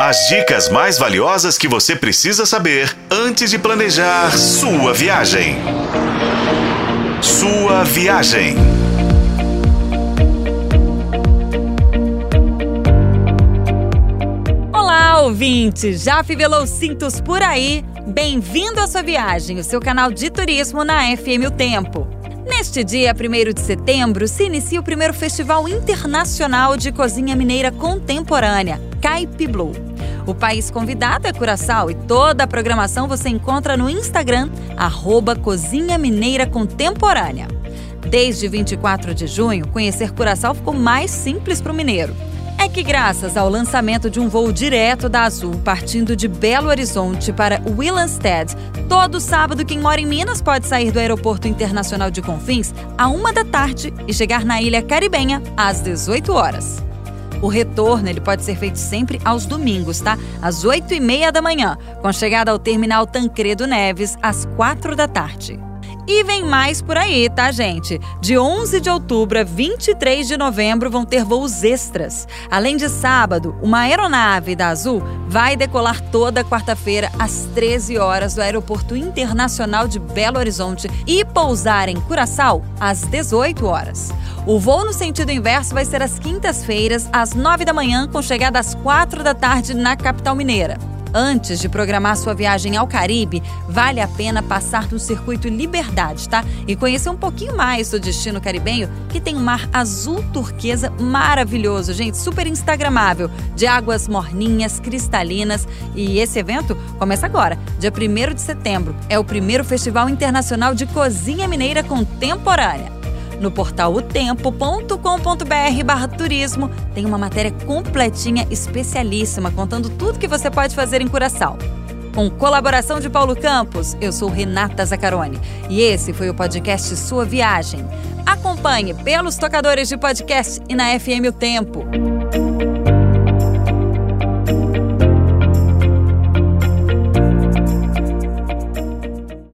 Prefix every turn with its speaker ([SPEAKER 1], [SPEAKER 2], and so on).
[SPEAKER 1] As dicas mais valiosas que você precisa saber antes de planejar sua viagem. Sua viagem.
[SPEAKER 2] Olá, ouvinte! Já fivelou cintos por aí? Bem-vindo à sua viagem, o seu canal de turismo na FM O Tempo. Neste dia 1 de setembro, se inicia o primeiro Festival Internacional de Cozinha Mineira Contemporânea, Caipi Blue. O país convidado é Curaçao e toda a programação você encontra no Instagram, arroba Cozinha Mineira Contemporânea. Desde 24 de junho, conhecer Curaçao ficou mais simples para o mineiro. É que, graças ao lançamento de um voo direto da Azul, partindo de Belo Horizonte para Willemstad, todo sábado quem mora em Minas pode sair do Aeroporto Internacional de Confins a uma da tarde e chegar na Ilha Caribenha às 18 horas. O retorno ele pode ser feito sempre aos domingos, tá? Às 8 e meia da manhã, com chegada ao terminal Tancredo Neves às 4 da tarde. E vem mais por aí, tá, gente? De 11 de outubro a 23 de novembro vão ter voos extras. Além de sábado, uma aeronave da Azul vai decolar toda quarta-feira às 13 horas do Aeroporto Internacional de Belo Horizonte e pousar em Curaçao às 18 horas. O voo no sentido inverso vai ser às quintas-feiras, às 9 da manhã, com chegada às 4 da tarde na capital mineira. Antes de programar sua viagem ao Caribe, vale a pena passar no circuito Liberdade, tá? E conhecer um pouquinho mais do destino caribenho, que tem um mar azul turquesa maravilhoso, gente, super instagramável, de águas morninhas, cristalinas. E esse evento começa agora, dia 1 de setembro. É o primeiro Festival Internacional de Cozinha Mineira Contemporânea. No portal otempo.com.br barra turismo tem uma matéria completinha, especialíssima, contando tudo que você pode fazer em Curaçao. Com colaboração de Paulo Campos, eu sou Renata Zacarone e esse foi o podcast Sua Viagem. Acompanhe pelos tocadores de podcast e na FM O Tempo.